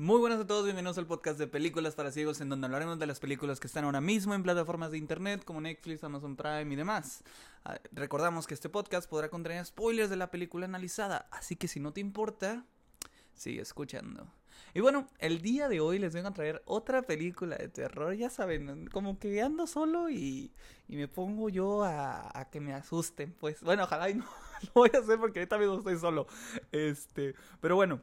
Muy buenas a todos, bienvenidos al podcast de Películas para Ciegos, en donde hablaremos de las películas que están ahora mismo en plataformas de internet como Netflix, Amazon Prime y demás. Ah, recordamos que este podcast podrá contener spoilers de la película analizada, así que si no te importa, sigue escuchando. Y bueno, el día de hoy les vengo a traer otra película de terror, ya saben, como que ando solo y, y me pongo yo a, a, que me asusten, pues bueno, ojalá y no lo voy a hacer porque ahorita mismo estoy solo. Este, pero bueno,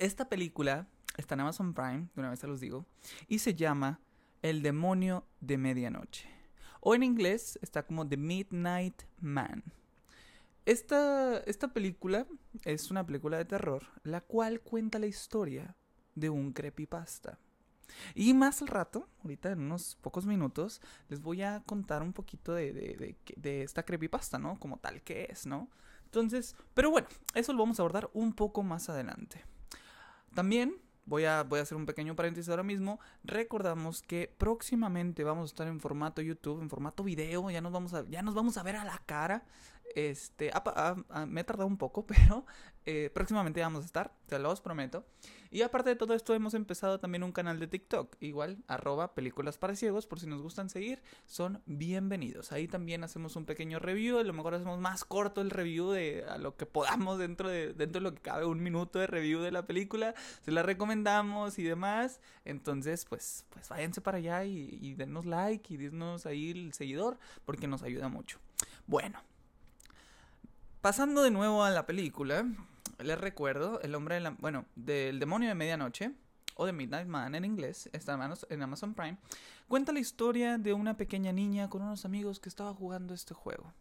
esta película está en Amazon Prime, de una vez se los digo, y se llama El demonio de medianoche. O en inglés está como The Midnight Man. Esta, esta película es una película de terror, la cual cuenta la historia de un creepypasta. Y más al rato, ahorita en unos pocos minutos, les voy a contar un poquito de, de, de, de, esta creepypasta, ¿no? Como tal que es, ¿no? Entonces, pero bueno, eso lo vamos a abordar un poco más adelante. También Voy a, voy a hacer un pequeño paréntesis ahora mismo. Recordamos que próximamente vamos a estar en formato YouTube, en formato video. Ya nos vamos a, ya nos vamos a ver a la cara. Este, me he tardado un poco, pero eh, próximamente vamos a estar, te los prometo. Y aparte de todo esto, hemos empezado también un canal de TikTok, igual, arroba películas para ciegos, por si nos gustan seguir, son bienvenidos. Ahí también hacemos un pequeño review, a lo mejor hacemos más corto el review de a lo que podamos dentro de, dentro de lo que cabe, un minuto de review de la película, se la recomendamos y demás. Entonces, pues, pues váyanse para allá y, y denos like y denos ahí el seguidor, porque nos ayuda mucho. Bueno, Pasando de nuevo a la película, les recuerdo, el hombre de la, bueno, del demonio de medianoche, o de Midnight Man en inglés, está en Amazon Prime, cuenta la historia de una pequeña niña con unos amigos que estaba jugando este juego.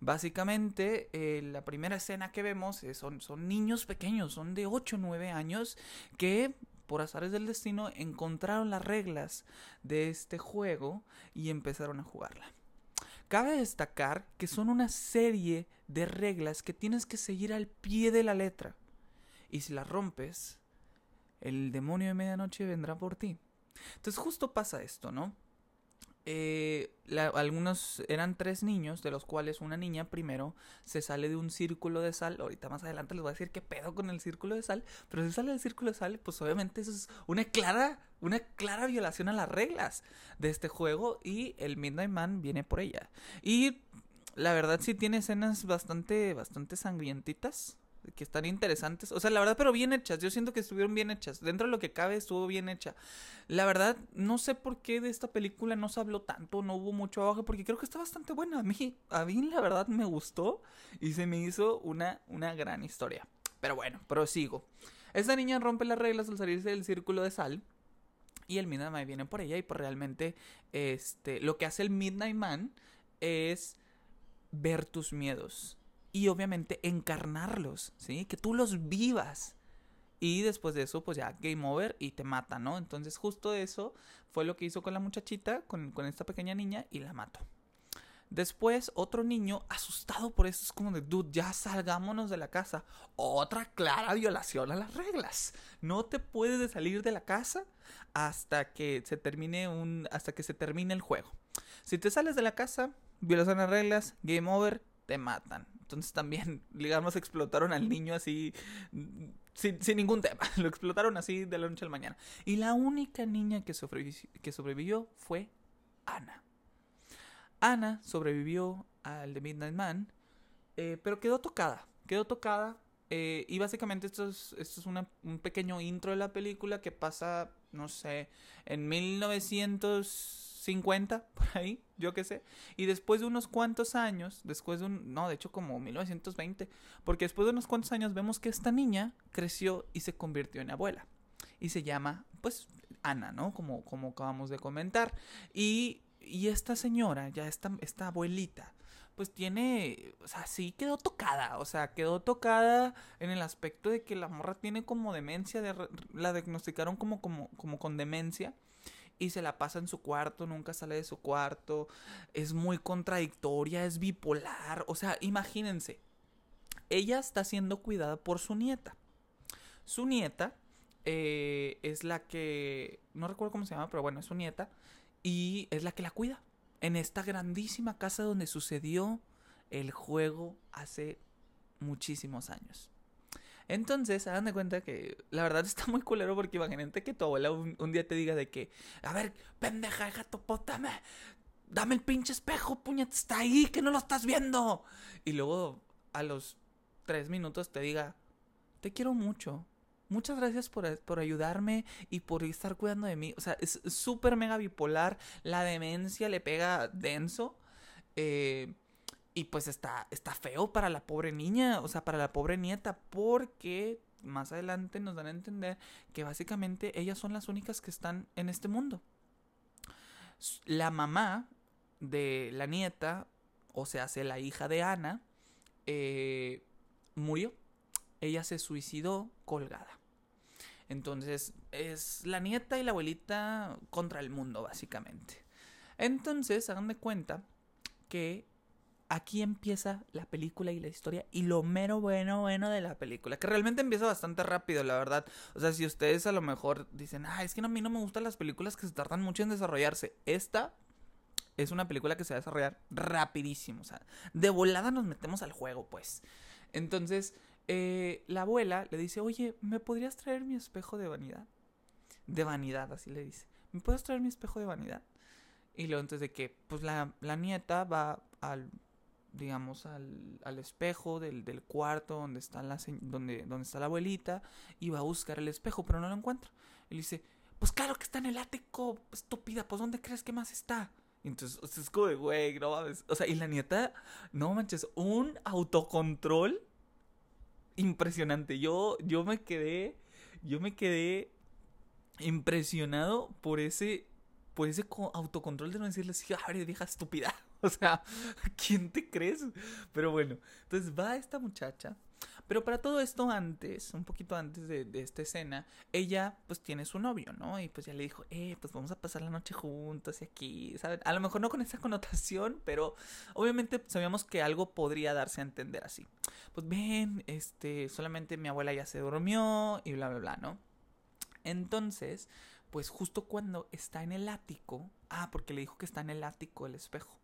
Básicamente, eh, la primera escena que vemos son, son niños pequeños, son de 8 o 9 años, que por azares del destino encontraron las reglas de este juego y empezaron a jugarla. Cabe destacar que son una serie de reglas que tienes que seguir al pie de la letra. Y si las rompes, el demonio de medianoche vendrá por ti. Entonces justo pasa esto, ¿no? Eh, algunos eran tres niños, de los cuales una niña primero se sale de un círculo de sal. Ahorita más adelante les voy a decir qué pedo con el círculo de sal. Pero si sale del círculo de sal, pues obviamente eso es una clara, una clara violación a las reglas de este juego. Y el Midnight Man viene por ella. Y la verdad sí tiene escenas bastante, bastante sangrientitas que están interesantes. O sea, la verdad, pero bien hechas. Yo siento que estuvieron bien hechas. Dentro de lo que cabe, estuvo bien hecha. La verdad, no sé por qué de esta película no se habló tanto, no hubo mucho abajo, porque creo que está bastante buena. A mí, a mí la verdad me gustó y se me hizo una, una gran historia. Pero bueno, prosigo. Esta niña rompe las reglas al salirse del círculo de sal. Y el Midnight Man viene por ella. Y pues realmente, este, lo que hace el Midnight Man es ver tus miedos y obviamente encarnarlos, ¿sí? Que tú los vivas. Y después de eso, pues ya game over y te mata, ¿no? Entonces justo eso fue lo que hizo con la muchachita, con, con esta pequeña niña, y la mató. Después, otro niño, asustado por eso, es como de, dude, ya salgámonos de la casa. Otra clara violación a las reglas. No te puedes salir de la casa hasta que se termine un. hasta que se termine el juego. Si te sales de la casa, violación a las reglas, game over, te matan. Entonces también, digamos, explotaron al niño así, sin, ningún tema. Lo explotaron así de la noche al mañana. Y la única niña que, que sobrevivió fue Ana. Ana sobrevivió al The Midnight Man, eh, pero quedó tocada. Quedó tocada. Eh, y básicamente esto es, esto es un pequeño intro de la película que pasa, no sé, en 1900 50, por ahí, yo qué sé. Y después de unos cuantos años, después de un, no, de hecho como 1920, porque después de unos cuantos años vemos que esta niña creció y se convirtió en abuela. Y se llama, pues, Ana, ¿no? Como, como acabamos de comentar. Y, y esta señora, ya esta, esta abuelita, pues tiene, o sea, sí quedó tocada, o sea, quedó tocada en el aspecto de que la morra tiene como demencia, de, la diagnosticaron como, como, como con demencia y se la pasa en su cuarto, nunca sale de su cuarto, es muy contradictoria, es bipolar, o sea, imagínense, ella está siendo cuidada por su nieta. Su nieta eh, es la que, no recuerdo cómo se llama, pero bueno, es su nieta, y es la que la cuida. En esta grandísima casa donde sucedió el juego hace muchísimos años. Entonces, hagan de cuenta que la verdad está muy culero porque imagínate que tu abuela un, día te diga de que, a ver, pendeja, hija dame, dame el pinche espejo, puñet, está ahí, que no lo estás viendo. Y luego a los tres minutos te diga, te quiero mucho. Muchas gracias por, por ayudarme y por estar cuidando de mí. O sea, es súper mega bipolar. La demencia le pega denso. Eh, y pues está, está feo para la pobre niña, o sea, para la pobre nieta, porque más adelante nos dan a entender que básicamente ellas son las únicas que están en este mundo. La mamá de la nieta, o sea, hace la hija de Ana, eh, murió. Ella se suicidó colgada. Entonces, es la nieta y la abuelita contra el mundo, básicamente. Entonces, hagan de cuenta que aquí empieza la película y la historia y lo mero bueno, bueno de la película, que realmente empieza bastante rápido, la verdad. O sea, si ustedes a lo mejor dicen, ah, es que a mí no me gustan las películas que se tardan mucho en desarrollarse, esta es una película que se va a desarrollar rapidísimo, o sea, de volada nos metemos al juego, pues. Entonces, eh, la abuela le dice, oye, ¿me podrías traer mi espejo de vanidad? De vanidad, así le dice. ¿Me puedes traer mi espejo de vanidad? Y luego entonces de que, pues la, la nieta va al digamos, al, al espejo del, del, cuarto donde está, la, donde, donde está la abuelita y va a buscar el espejo, pero no lo encuentra. Y le dice, pues claro que está en el ático, estúpida, pues ¿dónde crees que más está? Y entonces es como de, güey, no mames. O sea, y la nieta, no manches, un autocontrol impresionante. Yo, yo me quedé, yo me quedé impresionado por ese, por ese autocontrol de no decirle así, a ver, vieja estúpida. O sea, ¿quién te crees? Pero bueno, entonces va esta muchacha. Pero para todo esto antes, un poquito antes de, esta escena, ella pues tiene su novio, ¿no? Y pues ya le dijo, eh, pues vamos a pasar la noche juntos y aquí, ¿saben? A lo mejor no con esa connotación, pero obviamente sabíamos que algo podría darse a entender así. Pues ven, este, solamente mi abuela ya se durmió y bla, bla, bla, ¿no? Entonces, pues justo cuando está en el ático, ah, porque le dijo que está en el ático el espejo.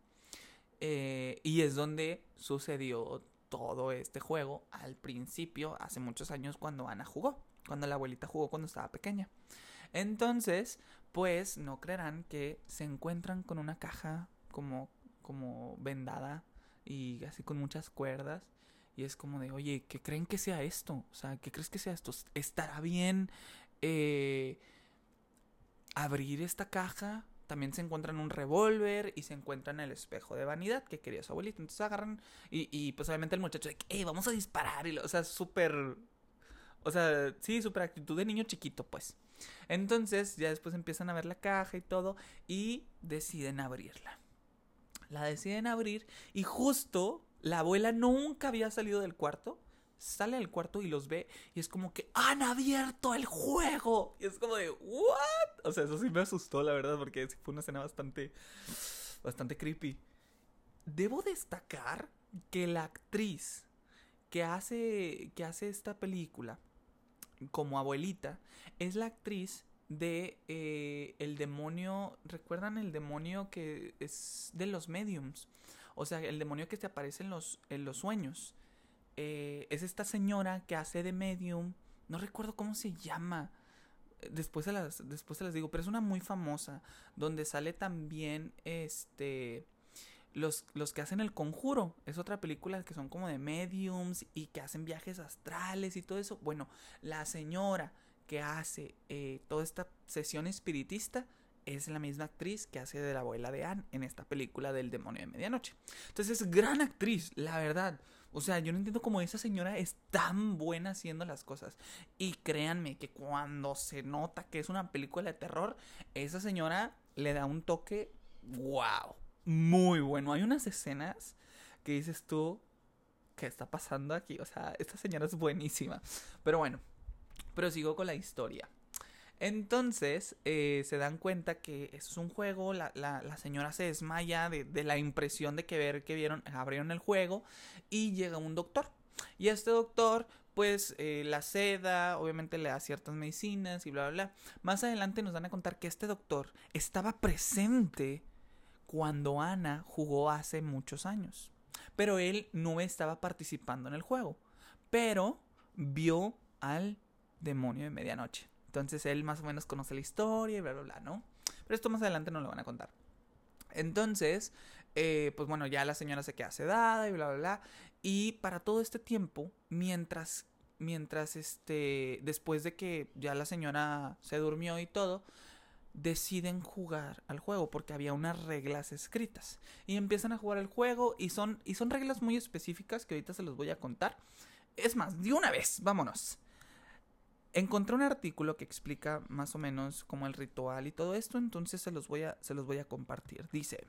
Eh, y es donde sucedió todo este juego al principio, hace muchos años, cuando Ana jugó, cuando la abuelita jugó cuando estaba pequeña. Entonces, pues no creerán que se encuentran con una caja como, como vendada y así con muchas cuerdas. Y es como de, oye, ¿qué creen que sea esto? O sea, ¿qué crees que sea esto? ¿Estará bien eh, abrir esta caja? También se encuentran un revólver y se encuentran el espejo de vanidad que quería su abuelito. Entonces agarran y, y pues obviamente el muchacho de que, vamos a disparar. Y o sea, súper... O sea, sí, súper actitud de niño chiquito, pues. Entonces ya después empiezan a ver la caja y todo y deciden abrirla. La deciden abrir y justo la abuela nunca había salido del cuarto sale del cuarto y los ve y es como que han abierto el juego. Y es como de, ¿what? O sea, eso sí me asustó, la verdad, porque fue una escena bastante, bastante creepy. Debo destacar que la actriz que hace, que hace esta película como abuelita es la actriz de eh, el demonio, ¿recuerdan el demonio que es de los mediums? O sea, el demonio que te aparece en los, en los sueños. Eh, es esta señora que hace de medium. No recuerdo cómo se llama. Después se, las, después se las digo, pero es una muy famosa. Donde sale también este. Los, los, que hacen el conjuro. Es otra película que son como de mediums y que hacen viajes astrales y todo eso. Bueno, la señora que hace eh, toda esta sesión espiritista es la misma actriz que hace de la abuela de Anne en esta película del demonio de medianoche. Entonces es gran actriz, la verdad. O sea, yo no entiendo cómo esa señora es tan buena haciendo las cosas. Y créanme que cuando se nota que es una película de terror, esa señora le da un toque wow, muy bueno. Hay unas escenas que dices tú, ¿qué está pasando aquí? O sea, esta señora es buenísima. Pero bueno, prosigo con la historia. Entonces eh, se dan cuenta que es un juego, la, señora se desmaya de, la impresión de que ver que vieron, abrieron el juego y llega un doctor. Y este doctor pues eh, la seda, obviamente le da ciertas medicinas y bla, bla, bla. Más adelante nos dan a contar que este doctor estaba presente cuando Ana jugó hace muchos años. Pero él no estaba participando en el juego. Pero vio al demonio de medianoche. Entonces él más o menos conoce la historia y bla, bla, bla, ¿no? Pero esto más adelante no lo van a contar. Entonces, eh, pues bueno, ya la señora se queda sedada y bla, bla, bla. Y para todo este tiempo, mientras, mientras, este, después de que ya la señora se durmió y todo, deciden jugar al juego porque había unas reglas escritas y empiezan a jugar el juego y son y son reglas muy específicas que ahorita se los voy a contar. Es más, de una vez, vámonos. Encontré un artículo que explica más o menos como el ritual y todo esto, entonces se los voy a, compartir. Dice,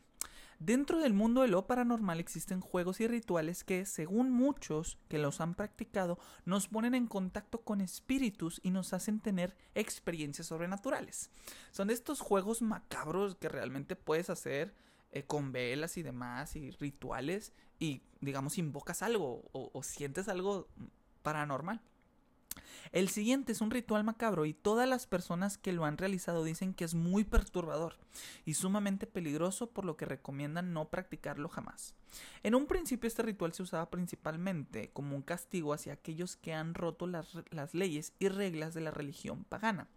dentro del mundo de lo paranormal existen juegos y rituales que, según muchos que los han practicado, nos ponen en contacto con espíritus y nos hacen tener experiencias sobrenaturales. Son estos juegos macabros que realmente puedes hacer eh, con velas y demás y rituales y, digamos, invocas algo o sientes algo paranormal. El siguiente es un ritual macabro y todas las personas que lo han realizado dicen que es muy perturbador y sumamente peligroso por lo que recomiendan no practicarlo jamás. En un principio este ritual se usaba principalmente como un castigo hacia aquellos que han roto las, leyes y reglas de la religión pagana,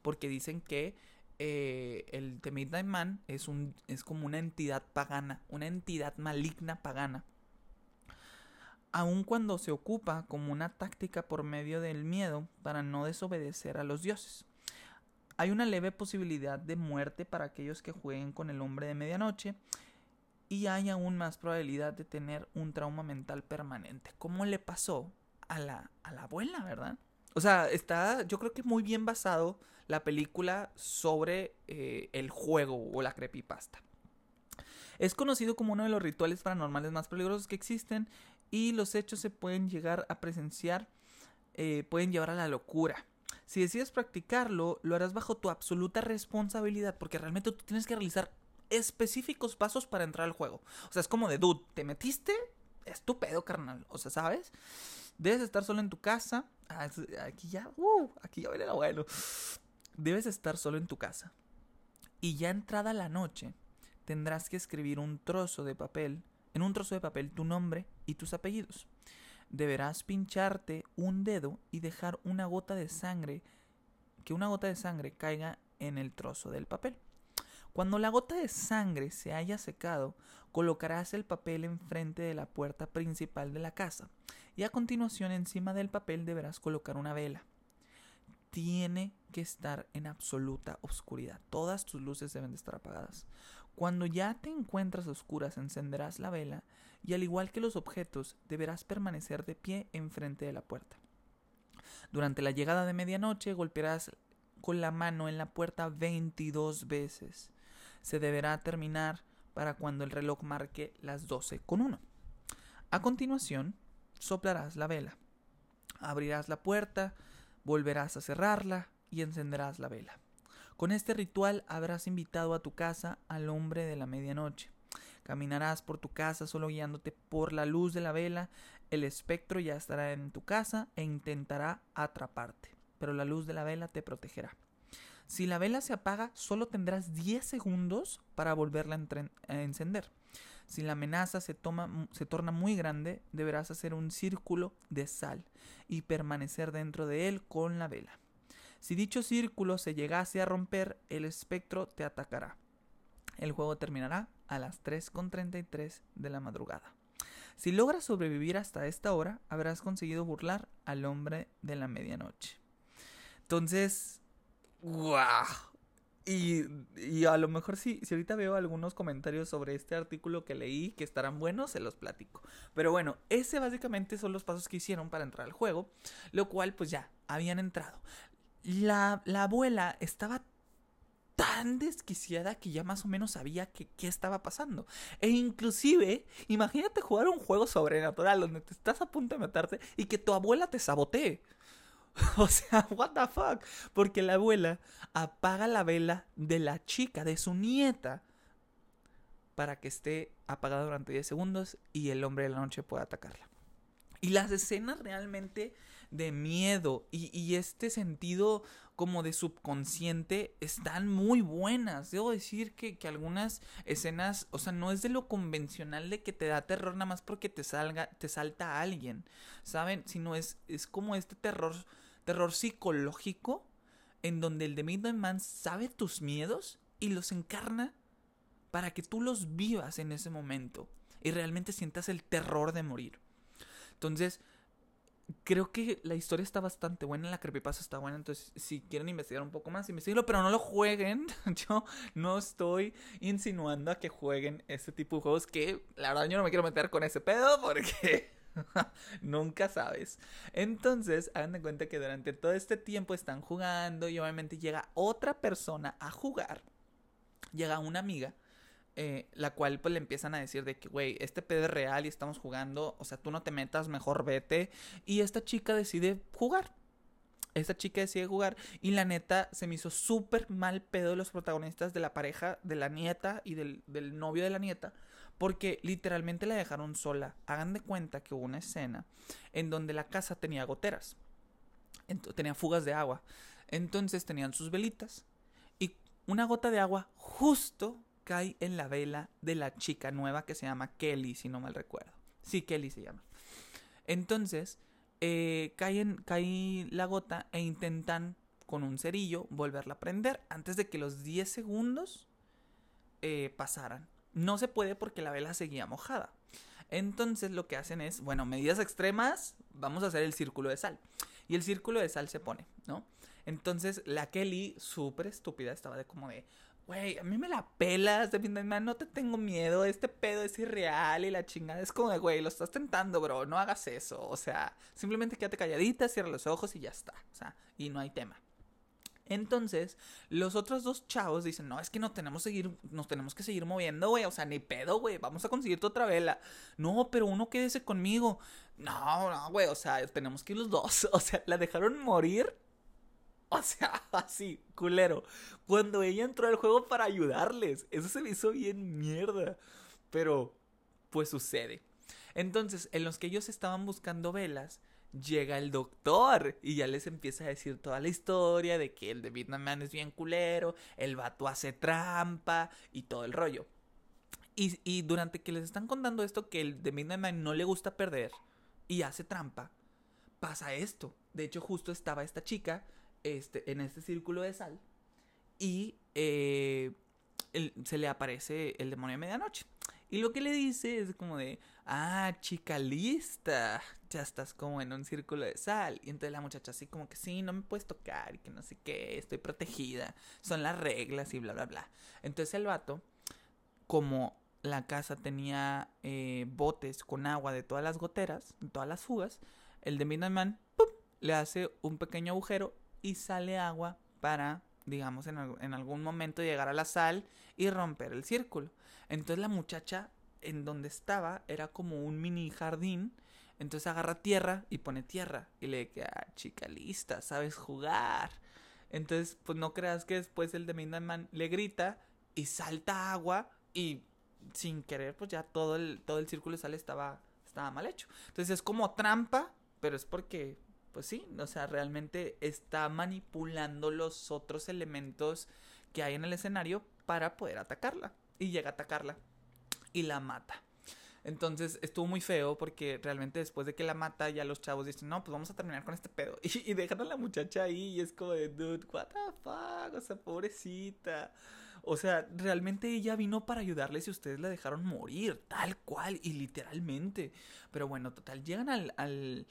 porque dicen que eh, el The Man es, un, es como una entidad pagana, una entidad maligna pagana aun cuando se ocupa como una táctica por medio del miedo para no desobedecer a los dioses. Hay una leve posibilidad de muerte para aquellos que jueguen con el hombre de medianoche y hay aún más probabilidad de tener un trauma mental permanente. ¿Cómo le pasó a la, a la abuela, verdad? O sea, está yo creo que muy bien basado la película sobre eh, el juego o la creepypasta. Es conocido como uno de los rituales paranormales más peligrosos que existen y los hechos se pueden llegar a presenciar, eh, pueden llevar a la locura. Si decides practicarlo, lo harás bajo tu absoluta responsabilidad, porque realmente tú tienes que realizar específicos pasos para entrar al juego. O sea, es como de, dude, ¿te metiste? Estúpido, carnal. O sea, ¿sabes? Debes estar solo en tu casa. Ah, aquí ya, uh, aquí ya viene el abuelo. Debes estar solo en tu casa. Y ya entrada la noche, tendrás que escribir un trozo de papel en un trozo de papel tu nombre y tus apellidos. Deberás pincharte un dedo y dejar una gota de sangre, que una gota de sangre caiga en el trozo del papel. Cuando la gota de sangre se haya secado, colocarás el papel enfrente de la puerta principal de la casa y a continuación encima del papel deberás colocar una vela. Tiene que estar en absoluta oscuridad. Todas tus luces deben de estar apagadas. Cuando ya te encuentras a oscuras, encenderás la vela y al igual que los objetos, deberás permanecer de pie enfrente de la puerta. Durante la llegada de medianoche golpearás con la mano en la puerta 22 veces. Se deberá terminar para cuando el reloj marque las 12 con 1. A continuación, soplarás la vela. Abrirás la puerta, volverás a cerrarla y encenderás la vela. Con este ritual habrás invitado a tu casa al hombre de la medianoche. Caminarás por tu casa solo guiándote por la luz de la vela. El espectro ya estará en tu casa e intentará atraparte, pero la luz de la vela te protegerá. Si la vela se apaga, solo tendrás 10 segundos para volverla a encender. Si la amenaza se, se torna muy grande, deberás hacer un círculo de sal y permanecer dentro de él con la vela. Si dicho círculo se llegase a romper, el espectro te atacará. El juego terminará a las 3.33 de la madrugada. Si logras sobrevivir hasta esta hora, habrás conseguido burlar al hombre de la medianoche. Entonces, ¡guau! Y, a lo mejor si, si ahorita veo algunos comentarios sobre este artículo que leí que estarán buenos, se los platico. Pero bueno, ese básicamente son los pasos que hicieron para entrar al juego, lo cual pues ya habían entrado la, abuela estaba tan desquiciada que ya más o menos sabía qué estaba pasando. E inclusive, imagínate jugar un juego sobrenatural donde te estás a punto de matarte y que tu abuela te sabotee. O sea, what the fuck? Porque la abuela apaga la vela de la chica, de su nieta, para que esté apagada durante 10 segundos y el hombre de la noche pueda atacarla. Y las escenas realmente de miedo y, y este sentido como de subconsciente están muy buenas. Debo decir que, que, algunas escenas, o sea, no es de lo convencional de que te da terror nada más porque te salga, te salta alguien, ¿saben? Sino es, es como este terror, terror psicológico en donde el de Midnight Man sabe tus miedos y los encarna para que tú los vivas en ese momento y realmente sientas el terror de morir. Entonces, creo que la historia está bastante buena, la creepypasta está buena, entonces si quieren investigar un poco más, investiguenlo, pero no lo jueguen. Yo no estoy insinuando a que jueguen este tipo de juegos que la verdad yo no me quiero meter con ese pedo porque nunca sabes. Entonces, hagan de cuenta que durante todo este tiempo están jugando y obviamente llega otra persona a jugar. Llega una amiga eh, la cual pues le empiezan a decir de que, güey, este pedo es real y estamos jugando, o sea, tú no te metas, mejor vete. Y esta chica decide jugar. Esta chica decide jugar y la neta se me hizo súper mal pedo de los protagonistas de la pareja, de la nieta y del, del novio de la nieta. Porque literalmente la dejaron sola. Hagan de cuenta que hubo una escena en donde la casa tenía goteras. tenía fugas de agua. Entonces tenían sus velitas. Y una gota de agua justo cae en la vela de la chica nueva que se llama Kelly, si no mal recuerdo. Sí, Kelly se llama. Entonces, eh, cae, cae la gota e intentan con un cerillo volverla a prender antes de que los 10 segundos eh, pasaran. No se puede porque la vela seguía mojada. Entonces lo que hacen es, bueno, medidas extremas, vamos a hacer el círculo de sal. Y el círculo de sal se pone, ¿no? Entonces la Kelly, súper estúpida, estaba de como de, güey, a mí me la pelas, de Man, no te tengo miedo, este pedo es irreal y la chingada es como de, güey, lo estás tentando, bro, no hagas eso, o sea, simplemente quédate calladita, cierra los ojos y ya está, o sea, y no hay tema. Entonces, los otros dos chavos dicen, no, es que no tenemos, seguir, nos tenemos que seguir moviendo, güey. O sea, ni pedo, güey. Vamos a conseguirte otra vela. No, pero uno quédese conmigo. No, no, güey. O sea, tenemos que ir los dos. O sea, la dejaron morir O sea, así, culero. Cuando ella entró al juego para ayudarles. Eso se le hizo bien mierda. Pero, pues sucede. Entonces, en los que ellos estaban buscando velas, llega el doctor y ya les empieza a decir toda la historia de que el de Vietnam Man es bien culero, el vato hace trampa y todo el rollo. Y, y durante que les están contando esto, que el de Vietnam Man no le gusta perder y hace trampa, pasa esto. De hecho, justo estaba esta chica este, en este círculo de sal y eh, se le aparece el demonio de medianoche. Y lo que le dice es como de, ah, chica lista, ya estás como en un círculo de sal. Y entonces la muchacha así como que sí, no me puedes tocar y que no sé qué, estoy protegida, son las reglas y bla, bla, bla. Entonces el vato, como la casa tenía eh, botes con agua de todas las goteras, de todas las fugas, el de Midnight Man, le hace un pequeño agujero y sale agua para, digamos, en, algún momento llegar a la sal y romper el círculo. Entonces la muchacha en donde estaba era como un mini jardín. Entonces agarra tierra y pone tierra. Y le dice, ah, chica lista, sabes jugar. Entonces, pues no creas que después el de Midnight Man le grita y salta agua y sin querer, pues ya todo el, todo el círculo de sal estaba, estaba mal hecho. Entonces es como trampa, pero es porque pues sí, o sea, realmente está manipulando los otros elementos que hay en el escenario para poder atacarla. Y llega a atacarla y la mata. Entonces estuvo muy feo porque realmente después de que la mata ya los chavos dicen, no, pues vamos a terminar con este pedo. Y, dejan a la muchacha ahí y es como de, dude, what the fuck, o sea, pobrecita. O sea, realmente ella vino para ayudarles y ustedes la dejaron morir, tal cual y literalmente. Pero bueno, total, llegan al,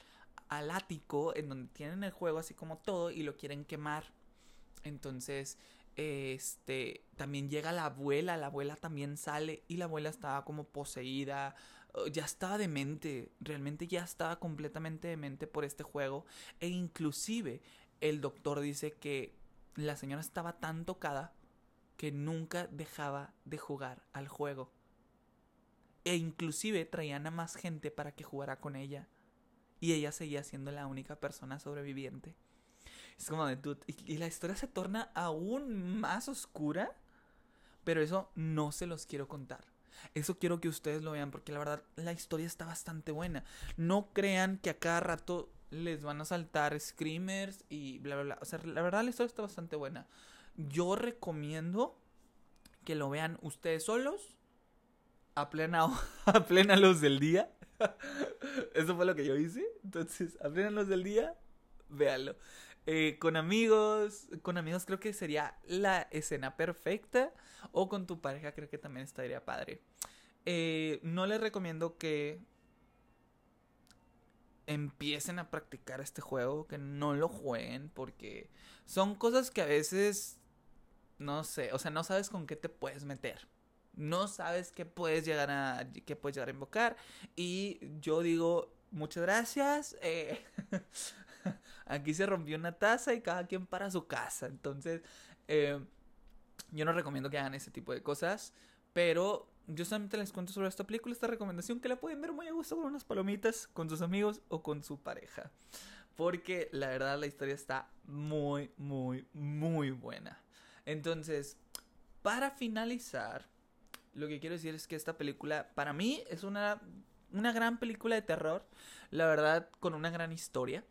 al ático en donde tienen el juego así como todo y lo quieren quemar. Entonces, este, también llega la abuela, la abuela también sale y la abuela estaba como poseída, ya estaba demente, realmente ya estaba completamente demente por este juego e inclusive el doctor dice que la señora estaba tan tocada que nunca dejaba de jugar al juego. E inclusive traían a más gente para que jugara con ella y ella seguía siendo la única persona sobreviviente. Es como de tú. Y, la historia se torna aún más oscura. Pero eso no se los quiero contar. Eso quiero que ustedes lo vean porque la verdad la historia está bastante buena. No crean que a cada rato les van a saltar screamers y bla, bla, bla. O sea, la verdad la historia está bastante buena. Yo recomiendo que lo vean ustedes solos a plena, a plena luz del día. Eso fue lo que yo hice. Entonces, a plena luz del día, véanlo. Eh, con amigos, con amigos creo que sería la escena perfecta. O con tu pareja creo que también estaría padre. Eh, no les recomiendo que empiecen a practicar este juego, que no lo jueguen, porque son cosas que a veces, no sé, o sea, no sabes con qué te puedes meter. No sabes qué puedes llegar a, qué puedes llegar a invocar. Y yo digo, muchas gracias. Eh, aquí se rompió una taza y cada quien para su casa. Entonces, eh, yo no recomiendo que hagan ese tipo de cosas. Pero yo solamente les cuento sobre esta película, esta recomendación que la pueden ver muy a gusto con unas palomitas, con sus amigos o con su pareja. Porque la verdad la historia está muy, muy, muy buena. Entonces, para finalizar, lo que quiero decir es que esta película para mí es una, una gran película de terror. La verdad, con una gran historia.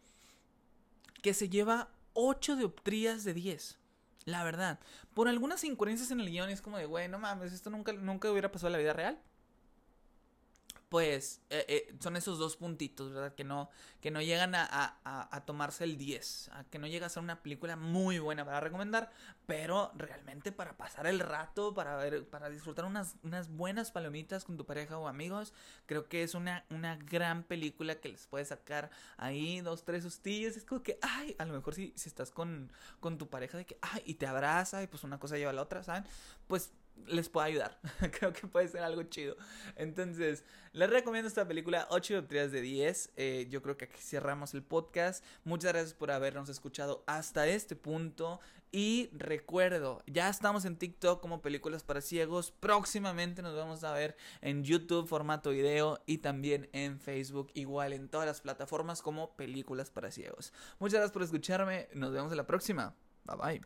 Que se lleva 8 dioptrías de 10. La verdad. Por algunas incoherencias en el guion es como de, güey, no mames, esto nunca, nunca hubiera pasado en la vida real pues eh, eh, son esos dos puntitos, ¿verdad? Que no, que no llegan a, a, tomarse el 10, a que no llega a ser una película muy buena para recomendar, pero realmente para pasar el rato, para ver, para disfrutar unas, unas buenas palomitas con tu pareja o amigos, creo que es una, una gran película que les puede sacar ahí dos, tres sustillos, es como que, ay, a lo mejor si, si estás con, con tu pareja de que, ay, y te abraza y pues una cosa lleva a la otra, ¿saben? Pues les puede ayudar. Creo que puede ser algo chido. Entonces, les recomiendo esta película 8 3 de 10. Eh, yo creo que aquí cerramos el podcast. Muchas gracias por habernos escuchado hasta este punto. Y recuerdo, ya estamos en TikTok como Películas para Ciegos. Próximamente nos vamos a ver en YouTube, formato video, y también en Facebook, igual en todas las plataformas como Películas para Ciegos. Muchas gracias por escucharme. Nos vemos en la próxima. Bye bye.